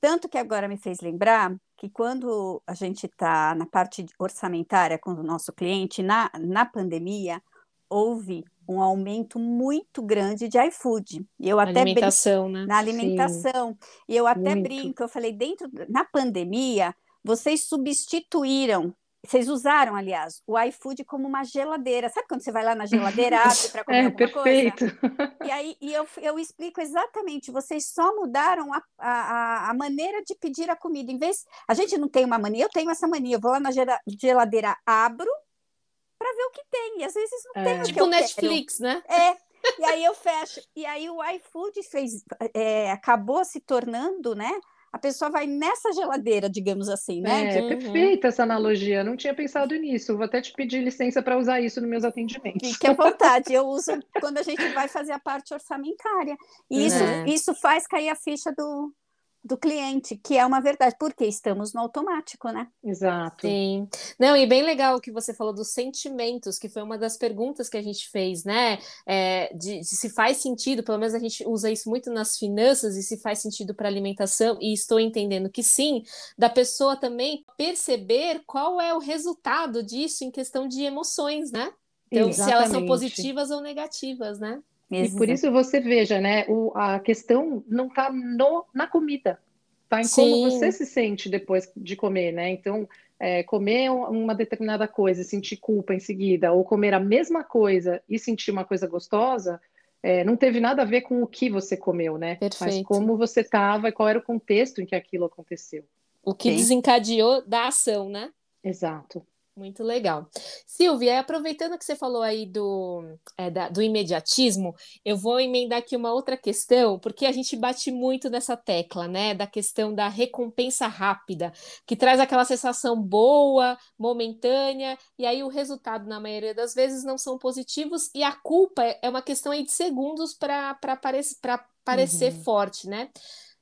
[SPEAKER 2] Tanto que agora me fez lembrar que quando a gente está na parte orçamentária com o nosso cliente, na, na pandemia, houve um aumento muito grande de iFood.
[SPEAKER 1] E eu até alimentação,
[SPEAKER 2] né? Na alimentação. Sim, e eu até muito. brinco, eu falei, dentro na pandemia, vocês substituíram vocês usaram, aliás, o iFood como uma geladeira. Sabe quando você vai lá na geladeira, abre para comer é, alguma
[SPEAKER 3] perfeito.
[SPEAKER 2] coisa? E aí e eu, eu explico exatamente. Vocês só mudaram a, a, a maneira de pedir a comida. Em vez, a gente não tem uma mania, eu tenho essa mania. Eu vou lá na geladeira, abro, para ver o que tem. E às vezes não é. tem o
[SPEAKER 1] tipo
[SPEAKER 2] que
[SPEAKER 1] Netflix,
[SPEAKER 2] quero.
[SPEAKER 1] né?
[SPEAKER 2] É. E aí eu fecho. E aí o iFood fez, é, acabou se tornando, né? A pessoa vai nessa geladeira, digamos assim, né?
[SPEAKER 3] É, uhum. perfeita essa analogia. Eu não tinha pensado nisso. Vou até te pedir licença para usar isso nos meus atendimentos.
[SPEAKER 2] Fique à vontade. Eu uso quando a gente vai fazer a parte orçamentária. E isso, é. isso faz cair a ficha do, do cliente, que é uma verdade, porque estamos no automático, né?
[SPEAKER 3] Exato.
[SPEAKER 1] Sim. Não, e bem legal o que você falou dos sentimentos, que foi uma das perguntas que a gente fez, né? É, de, de, se faz sentido, pelo menos a gente usa isso muito nas finanças, e se faz sentido para alimentação, e estou entendendo que sim, da pessoa também perceber qual é o resultado disso em questão de emoções, né? Então, Exatamente. se elas são positivas ou negativas, né?
[SPEAKER 3] E por isso você veja, né? O, a questão não está na comida, está em Sim. como você se sente depois de comer, né? Então, é, comer uma determinada coisa, sentir culpa em seguida, ou comer a mesma coisa e sentir uma coisa gostosa, é, não teve nada a ver com o que você comeu, né? Perfeito. Mas como você estava e qual era o contexto em que aquilo aconteceu.
[SPEAKER 1] O que desencadeou da ação, né?
[SPEAKER 3] Exato.
[SPEAKER 1] Muito legal. Silvia, aproveitando que você falou aí do, é, da, do imediatismo, eu vou emendar aqui uma outra questão, porque a gente bate muito nessa tecla, né? Da questão da recompensa rápida, que traz aquela sensação boa, momentânea, e aí o resultado, na maioria das vezes, não são positivos, e a culpa é uma questão aí de segundos para parecer, parecer uhum. forte, né?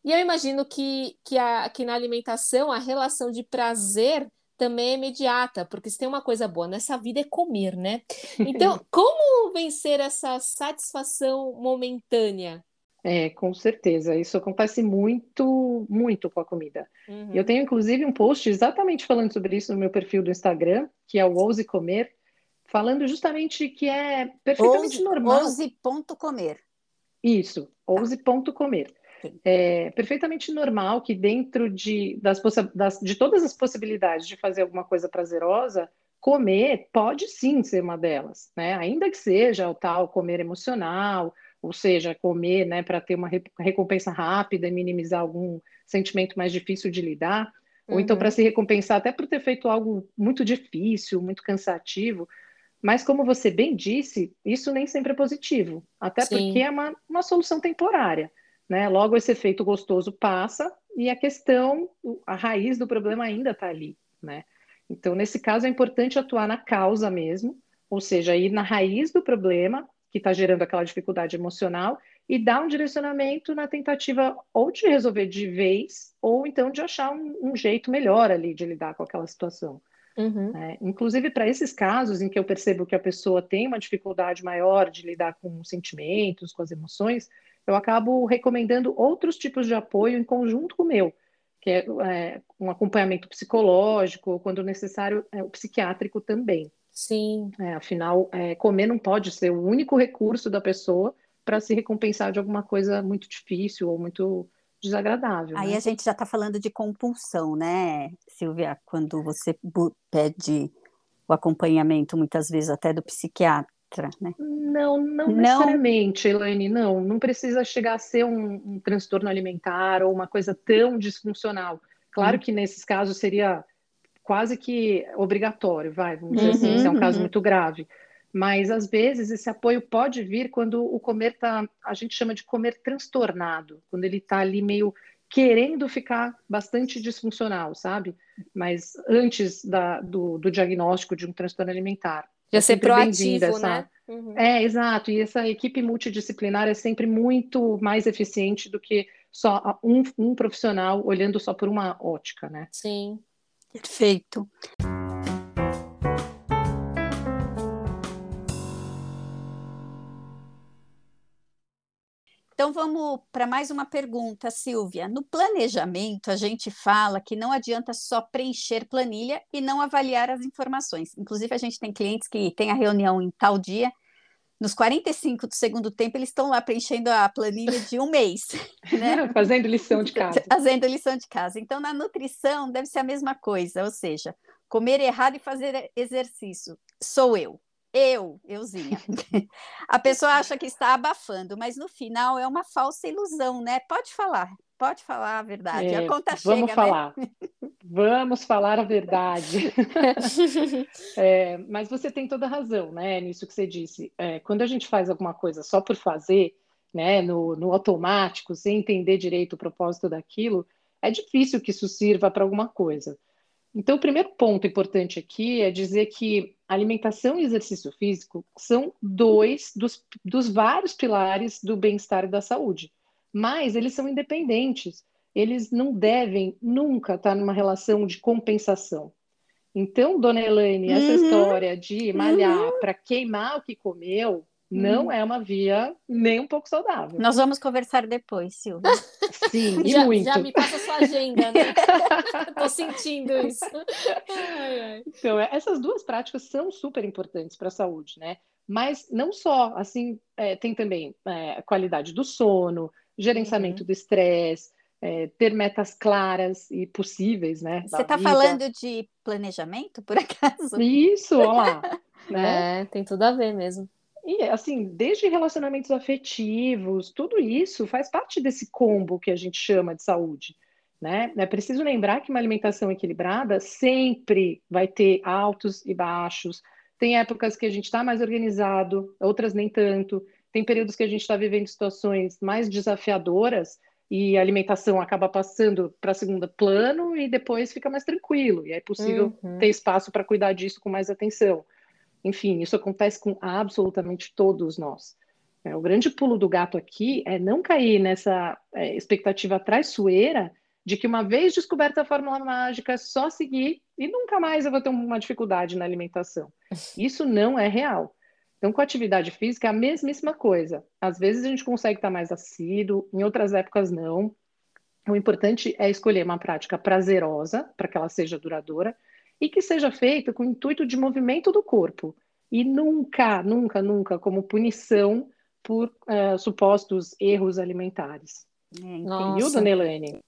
[SPEAKER 1] E eu imagino que, que, a, que na alimentação a relação de prazer também é imediata, porque se tem uma coisa boa nessa vida é comer, né? Então, como vencer essa satisfação momentânea?
[SPEAKER 3] É, com certeza. Isso acontece muito, muito com a comida. Uhum. Eu tenho, inclusive, um post exatamente falando sobre isso no meu perfil do Instagram, que é o Ouse Comer, falando justamente que é perfeitamente
[SPEAKER 2] ouse,
[SPEAKER 3] normal.
[SPEAKER 2] Ouse.comer.
[SPEAKER 3] Isso, ouse.comer. É perfeitamente normal que dentro de, das, das, de todas as possibilidades de fazer alguma coisa prazerosa, comer pode sim ser uma delas, né? Ainda que seja o tal comer emocional, ou seja, comer, né, para ter uma recompensa rápida e minimizar algum sentimento mais difícil de lidar, uhum. ou então para uhum. se recompensar até por ter feito algo muito difícil, muito cansativo. Mas como você bem disse, isso nem sempre é positivo, até sim. porque é uma, uma solução temporária. Né? Logo, esse efeito gostoso passa e a questão, a raiz do problema ainda está ali. Né? Então, nesse caso, é importante atuar na causa mesmo, ou seja, ir na raiz do problema que está gerando aquela dificuldade emocional e dar um direcionamento na tentativa ou de resolver de vez, ou então de achar um, um jeito melhor ali de lidar com aquela situação. Uhum. É, inclusive, para esses casos em que eu percebo que a pessoa tem uma dificuldade maior de lidar com os sentimentos, com as emoções, eu acabo recomendando outros tipos de apoio em conjunto com o meu, que é, é um acompanhamento psicológico, quando necessário, é, o psiquiátrico também.
[SPEAKER 1] Sim.
[SPEAKER 3] É, afinal, é, comer não pode ser o único recurso da pessoa para se recompensar de alguma coisa muito difícil ou muito desagradável.
[SPEAKER 2] Aí
[SPEAKER 3] né?
[SPEAKER 2] a gente já está falando de compulsão, né, Silvia? Quando você pede o acompanhamento, muitas vezes até do psiquiatra, né?
[SPEAKER 3] Não, não, não necessariamente, Elaine, não. Não precisa chegar a ser um, um transtorno alimentar ou uma coisa tão disfuncional. Claro hum. que nesses casos seria quase que obrigatório, vai, vamos dizer assim, se é um caso uhum. muito grave. Mas às vezes esse apoio pode vir quando o comer tá, a gente chama de comer transtornado, quando ele está ali meio querendo ficar bastante disfuncional, sabe? Mas antes da, do, do diagnóstico de um transtorno alimentar.
[SPEAKER 1] Já é ser proativo, né?
[SPEAKER 3] Uhum. É, exato. E essa equipe multidisciplinar é sempre muito mais eficiente do que só um, um profissional olhando só por uma ótica, né?
[SPEAKER 1] Sim.
[SPEAKER 2] Perfeito. Então vamos para mais uma pergunta, Silvia. No planejamento, a gente fala que não adianta só preencher planilha e não avaliar as informações. Inclusive, a gente tem clientes que têm a reunião em tal dia, nos 45 do segundo tempo, eles estão lá preenchendo a planilha de um mês. Né?
[SPEAKER 3] Fazendo lição de casa.
[SPEAKER 2] Fazendo lição de casa. Então, na nutrição, deve ser a mesma coisa, ou seja, comer errado e fazer exercício. Sou eu. Eu, euzinha. a pessoa acha que está abafando, mas no final é uma falsa ilusão, né? Pode falar, pode falar a verdade. É, a conta
[SPEAKER 3] vamos
[SPEAKER 2] chega,
[SPEAKER 3] falar.
[SPEAKER 2] Né?
[SPEAKER 3] Vamos falar a verdade. é, mas você tem toda a razão, né? Nisso que você disse. É, quando a gente faz alguma coisa só por fazer, né? No, no automático, sem entender direito o propósito daquilo, é difícil que isso sirva para alguma coisa. Então, o primeiro ponto importante aqui é dizer que alimentação e exercício físico são dois dos, dos vários pilares do bem-estar e da saúde, mas eles são independentes. Eles não devem nunca estar numa relação de compensação. Então, dona Elaine, essa uhum. história de malhar uhum. para queimar o que comeu, não hum. é uma via nem um pouco saudável.
[SPEAKER 2] Nós vamos conversar depois, Silvia.
[SPEAKER 3] Sim, e
[SPEAKER 1] já,
[SPEAKER 3] muito.
[SPEAKER 1] Já me passa a sua agenda, né? Tô sentindo isso.
[SPEAKER 3] Ai, ai. Então, é, essas duas práticas são super importantes para a saúde, né? Mas não só, assim, é, tem também é, a qualidade do sono, gerenciamento uhum. do estresse, é, ter metas claras e possíveis, né?
[SPEAKER 2] Você está falando de planejamento, por acaso?
[SPEAKER 3] Isso, olha lá.
[SPEAKER 1] né? É, tem tudo a ver mesmo.
[SPEAKER 3] E, assim, desde relacionamentos afetivos, tudo isso faz parte desse combo que a gente chama de saúde. Né? É preciso lembrar que uma alimentação equilibrada sempre vai ter altos e baixos. Tem épocas que a gente está mais organizado, outras nem tanto. Tem períodos que a gente está vivendo situações mais desafiadoras e a alimentação acaba passando para segundo plano e depois fica mais tranquilo. E é possível uhum. ter espaço para cuidar disso com mais atenção. Enfim, isso acontece com absolutamente todos nós. É, o grande pulo do gato aqui é não cair nessa é, expectativa traiçoeira de que uma vez descoberta a fórmula mágica, é só seguir e nunca mais eu vou ter uma dificuldade na alimentação. Isso não é real. Então, com a atividade física é a mesmíssima coisa. Às vezes a gente consegue estar mais assíduo, em outras épocas não. O importante é escolher uma prática prazerosa para que ela seja duradoura e que seja feita com o intuito de movimento do corpo e nunca, nunca, nunca como punição por uh, supostos erros alimentares.
[SPEAKER 2] É, Entendeu,
[SPEAKER 3] dona Elaine?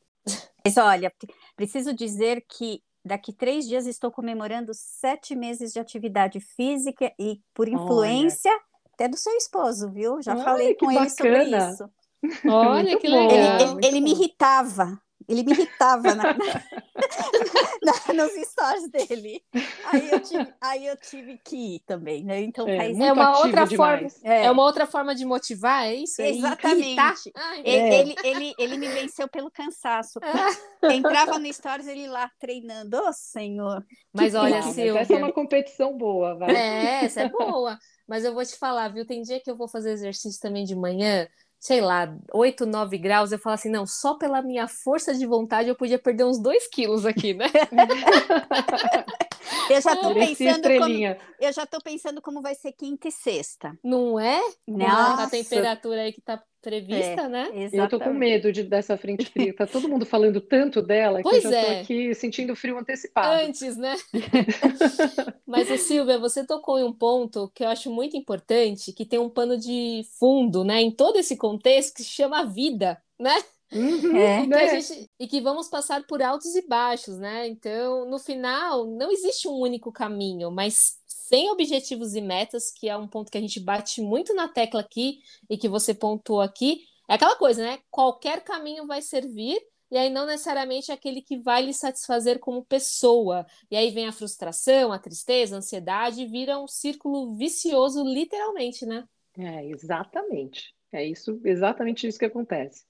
[SPEAKER 2] Mas olha, preciso dizer que daqui três dias estou comemorando sete meses de atividade física e por influência olha. até do seu esposo, viu? Já Ai, falei com ele sobre isso.
[SPEAKER 1] Olha que legal.
[SPEAKER 2] Ele, ele, ele me irritava ele me irritava na, na, nos stories dele. Aí eu, tive, aí eu tive que ir também, né? Então
[SPEAKER 1] é, faz... é uma outra forma. É. é. uma outra forma de motivar, é isso?
[SPEAKER 2] Exatamente. Ai, ele, é. ele, ele, ele, me venceu pelo cansaço. Ah. Entrava no stories ele lá treinando, ô oh, senhor.
[SPEAKER 1] Mas olha, Silvia...
[SPEAKER 3] essa é uma competição boa, vai.
[SPEAKER 1] É, essa é boa. Mas eu vou te falar, viu? Tem dia que eu vou fazer exercício também de manhã sei lá, 8, 9 graus, eu falo assim, não, só pela minha força de vontade eu podia perder uns 2 quilos aqui, né?
[SPEAKER 2] eu já tô pensando como, eu já tô pensando como vai ser quinta e sexta.
[SPEAKER 1] Não é?
[SPEAKER 2] Nossa.
[SPEAKER 1] A temperatura aí que tá prevista,
[SPEAKER 2] é,
[SPEAKER 1] né?
[SPEAKER 2] Exatamente.
[SPEAKER 3] Eu tô com medo de, dessa frente fria. Tá todo mundo falando tanto dela
[SPEAKER 1] pois
[SPEAKER 3] que eu já
[SPEAKER 1] é.
[SPEAKER 3] tô aqui sentindo frio antecipado.
[SPEAKER 1] Antes, né? Mas, Silvia, você tocou em um ponto que eu acho muito importante, que tem um pano de fundo, né? Em todo esse contexto que se chama vida, né? Uhum, é. né? gente, e que vamos passar por altos e baixos, né? Então, no final, não existe um único caminho, mas sem objetivos e metas, que é um ponto que a gente bate muito na tecla aqui e que você pontuou aqui, é aquela coisa, né? Qualquer caminho vai servir, e aí não necessariamente é aquele que vai lhe satisfazer como pessoa. E aí vem a frustração, a tristeza, a ansiedade, e vira um círculo vicioso, literalmente, né?
[SPEAKER 3] É, exatamente. É isso, exatamente isso que acontece.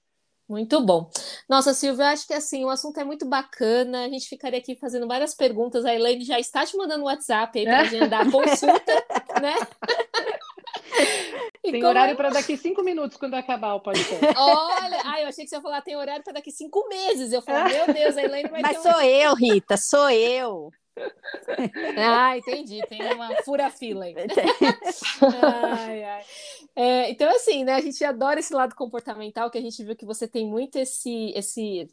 [SPEAKER 1] Muito bom. Nossa, Silvia, eu acho que assim, o assunto é muito bacana. A gente ficaria aqui fazendo várias perguntas. A Elaine já está te mandando um WhatsApp aí para agendar a consulta, né?
[SPEAKER 3] E tem horário é... para daqui cinco minutos quando acabar o podcast.
[SPEAKER 1] Olha, ai, eu achei que você ia falar tem horário para daqui cinco meses. Eu falei, meu Deus, a Elaine vai
[SPEAKER 2] Mas
[SPEAKER 1] ter
[SPEAKER 2] sou um... eu, Rita, sou eu.
[SPEAKER 1] Ah, entendi. Tem uma fura-fila aí. ai, ai. É, então, assim, né? A gente adora esse lado comportamental, que a gente viu que você tem muito esse, esse,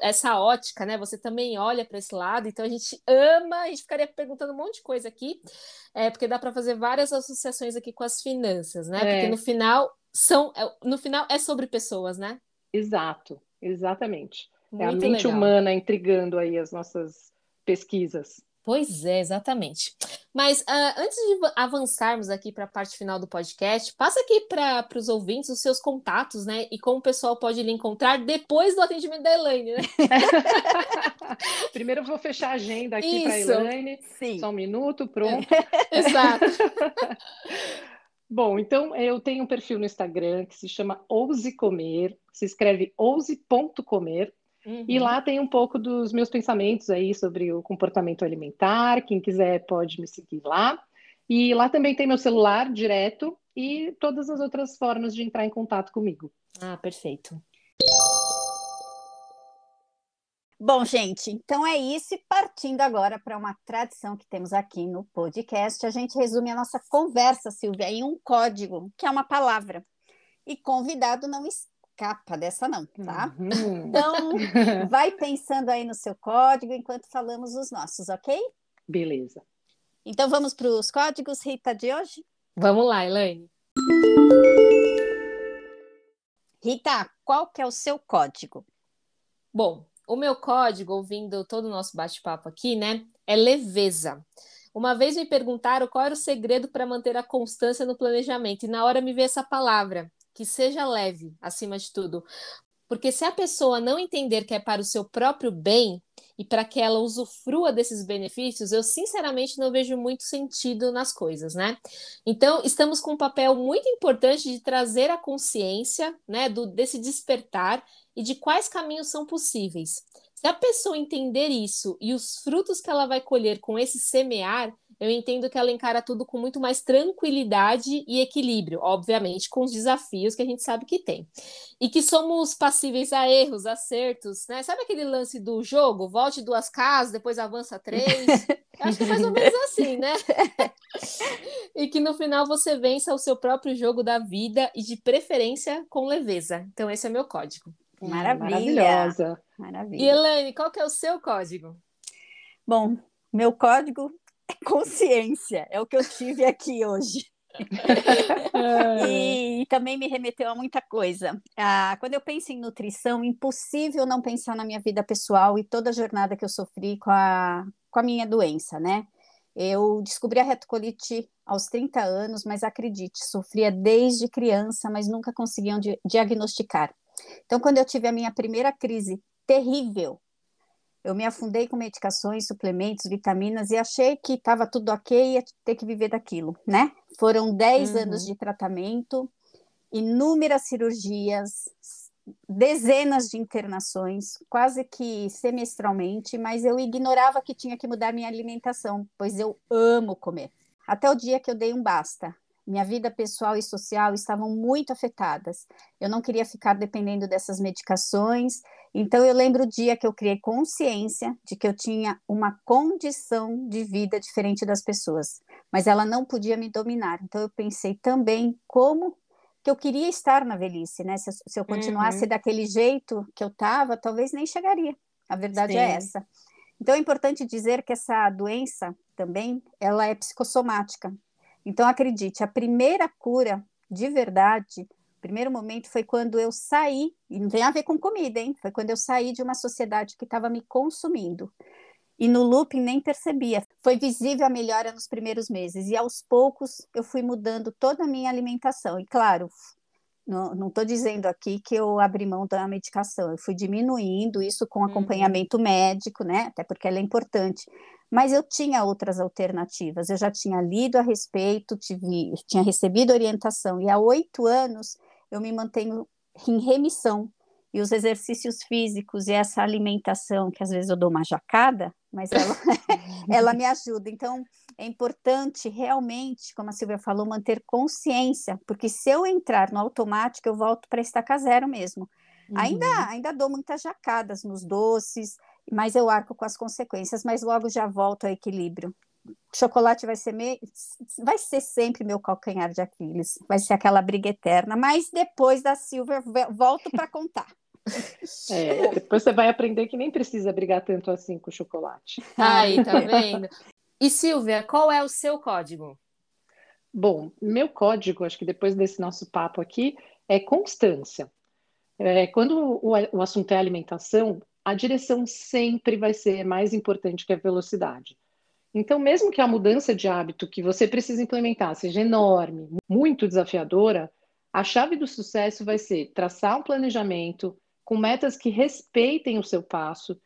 [SPEAKER 1] essa ótica, né? Você também olha para esse lado, então a gente ama, a gente ficaria perguntando um monte de coisa aqui, é, porque dá para fazer várias associações aqui com as finanças, né? É. Porque no final são, é, no final é sobre pessoas, né?
[SPEAKER 3] Exato, exatamente. Muito é a mente legal. humana intrigando aí as nossas pesquisas.
[SPEAKER 1] Pois é, exatamente. Mas uh, antes de avançarmos aqui para a parte final do podcast, passa aqui para os ouvintes os seus contatos, né? E como o pessoal pode lhe encontrar depois do atendimento da Elaine, né?
[SPEAKER 3] Primeiro eu vou fechar a agenda aqui para a Elaine. Sim. Só um minuto, pronto.
[SPEAKER 1] Exato.
[SPEAKER 3] Bom, então eu tenho um perfil no Instagram que se chama Ouse Comer, se escreve ouse.comer. Uhum. E lá tem um pouco dos meus pensamentos aí sobre o comportamento alimentar. Quem quiser pode me seguir lá. E lá também tem meu celular direto e todas as outras formas de entrar em contato comigo.
[SPEAKER 1] Ah, perfeito.
[SPEAKER 2] Bom, gente, então é isso. E partindo agora para uma tradição que temos aqui no podcast, a gente resume a nossa conversa, Silvia, em um código, que é uma palavra. E convidado não escapa dessa não, tá? Uhum. Então, vai pensando aí no seu código enquanto falamos os nossos, ok?
[SPEAKER 3] Beleza.
[SPEAKER 2] Então, vamos para os códigos, Rita, de hoje?
[SPEAKER 1] Vamos lá, Elaine.
[SPEAKER 2] Rita, qual que é o seu código?
[SPEAKER 1] Bom, o meu código, ouvindo todo o nosso bate-papo aqui, né, é leveza. Uma vez me perguntaram qual era o segredo para manter a constância no planejamento, e na hora me veio essa palavra, que seja leve, acima de tudo. Porque se a pessoa não entender que é para o seu próprio bem e para que ela usufrua desses benefícios, eu sinceramente não vejo muito sentido nas coisas, né? Então, estamos com um papel muito importante de trazer a consciência, né, do desse despertar e de quais caminhos são possíveis. Se a pessoa entender isso e os frutos que ela vai colher com esse semear, eu entendo que ela encara tudo com muito mais tranquilidade e equilíbrio, obviamente, com os desafios que a gente sabe que tem. E que somos passíveis a erros, acertos, né? Sabe aquele lance do jogo? Volte duas casas, depois avança três. Acho que é mais ou menos assim, né? e que no final você vença o seu próprio jogo da vida e de preferência com leveza. Então, esse é meu código.
[SPEAKER 2] Maravilha.
[SPEAKER 3] Maravilhosa.
[SPEAKER 1] Maravilha. E Elaine, qual que é o seu código?
[SPEAKER 2] Bom, meu código consciência, é o que eu tive aqui hoje. e, e, também me remeteu a muita coisa. Ah, quando eu penso em nutrição, impossível não pensar na minha vida pessoal e toda a jornada que eu sofri com a, com a minha doença, né? Eu descobri a retocolite aos 30 anos, mas acredite, sofria desde criança, mas nunca conseguiam di diagnosticar. Então, quando eu tive a minha primeira crise terrível, eu me afundei com medicações, suplementos, vitaminas e achei que estava tudo ok e ia ter que viver daquilo, né? Foram 10 uhum. anos de tratamento, inúmeras cirurgias, dezenas de internações, quase que semestralmente, mas eu ignorava que tinha que mudar minha alimentação, pois eu amo comer. Até o dia que eu dei um basta. Minha vida pessoal e social estavam muito afetadas. Eu não queria ficar dependendo dessas medicações então, eu lembro o dia que eu criei consciência de que eu tinha uma condição de vida diferente das pessoas, mas ela não podia me dominar. Então, eu pensei também como que eu queria estar na velhice, né? Se, se eu continuasse uhum. daquele jeito que eu estava, talvez nem chegaria. A verdade é Sim. é essa. Então, é importante dizer que essa doença também, ela é psicossomática. Então, acredite, a primeira cura de verdade primeiro momento foi quando eu saí, e não tem a ver com comida, hein? Foi quando eu saí de uma sociedade que estava me consumindo. E no looping nem percebia. Foi visível a melhora nos primeiros meses. E aos poucos eu fui mudando toda a minha alimentação. E claro, não estou dizendo aqui que eu abri mão da medicação, eu fui diminuindo isso com uhum. acompanhamento uhum. médico, né? Até porque ela é importante. Mas eu tinha outras alternativas, eu já tinha lido a respeito, tive, tinha recebido orientação, e há oito anos eu me mantenho em remissão. E os exercícios físicos e essa alimentação, que às vezes eu dou uma jacada, mas ela, ela me ajuda. Então, é importante realmente, como a Silvia falou, manter consciência, porque se eu entrar no automático, eu volto para estacar zero mesmo. Uhum. Ainda, ainda dou muitas jacadas nos doces, mas eu arco com as consequências, mas logo já volto ao equilíbrio chocolate vai ser me... vai ser sempre meu calcanhar de Aquiles, vai ser aquela briga eterna, mas depois da Silver volto para contar.
[SPEAKER 3] É, depois você vai aprender que nem precisa brigar tanto assim com o chocolate.
[SPEAKER 1] Aí, tá vendo? E Silvia, qual é o seu código?
[SPEAKER 3] Bom, meu código, acho que depois desse nosso papo aqui, é constância. É, quando o, o assunto é alimentação, a direção sempre vai ser mais importante que a velocidade. Então, mesmo que a mudança de hábito que você precisa implementar seja enorme, muito desafiadora, a chave do sucesso vai ser traçar um planejamento com metas que respeitem o seu passo,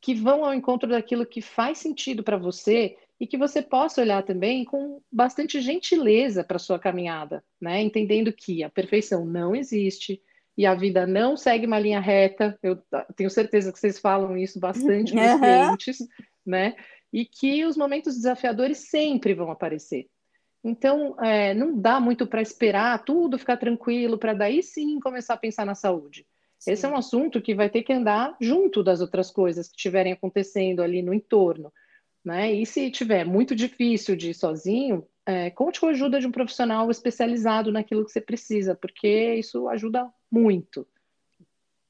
[SPEAKER 3] que vão ao encontro daquilo que faz sentido para você e que você possa olhar também com bastante gentileza para sua caminhada, né? Entendendo que a perfeição não existe e a vida não segue uma linha reta. Eu tenho certeza que vocês falam isso bastante com os clientes, né? e que os momentos desafiadores sempre vão aparecer. Então, é, não dá muito para esperar tudo ficar tranquilo, para daí sim começar a pensar na saúde. Sim. Esse é um assunto que vai ter que andar junto das outras coisas que estiverem acontecendo ali no entorno. Né? E se tiver muito difícil de ir sozinho, é, conte com a ajuda de um profissional especializado naquilo que você precisa, porque isso ajuda muito.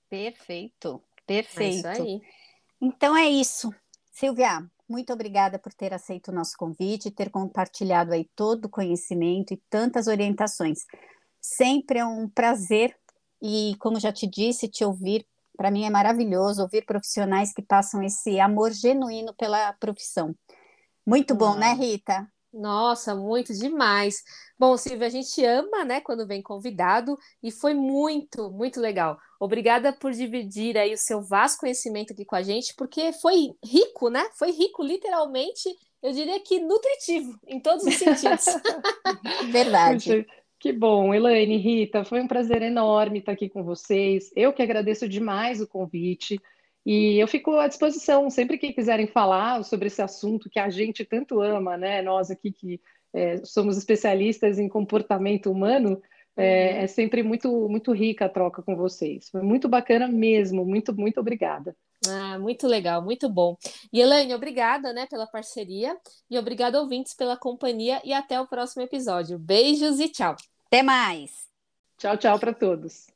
[SPEAKER 2] Perfeito, perfeito. É isso aí. Então é isso. Silvia, muito obrigada por ter aceito o nosso convite, ter compartilhado aí todo o conhecimento e tantas orientações. Sempre é um prazer e, como já te disse, te ouvir. Para mim é maravilhoso ouvir profissionais que passam esse amor genuíno pela profissão. Muito bom, né, Rita?
[SPEAKER 1] Nossa, muito demais. Bom, Silvia, a gente ama, né, quando vem convidado e foi muito, muito legal. Obrigada por dividir aí o seu vasto conhecimento aqui com a gente, porque foi rico, né? Foi rico, literalmente, eu diria que nutritivo, em todos os sentidos.
[SPEAKER 2] Verdade.
[SPEAKER 3] Que bom, Elaine, Rita, foi um prazer enorme estar aqui com vocês. Eu que agradeço demais o convite. E eu fico à disposição, sempre que quiserem falar sobre esse assunto que a gente tanto ama, né? Nós aqui que é, somos especialistas em comportamento humano, é, uhum. é, sempre muito, muito rica a troca com vocês. Foi muito bacana mesmo. Muito, muito obrigada.
[SPEAKER 1] Ah, muito legal, muito bom. E Elaine, obrigada, né, pela parceria e obrigada ouvintes pela companhia e até o próximo episódio. Beijos e tchau.
[SPEAKER 2] Até mais.
[SPEAKER 3] Tchau, tchau para todos.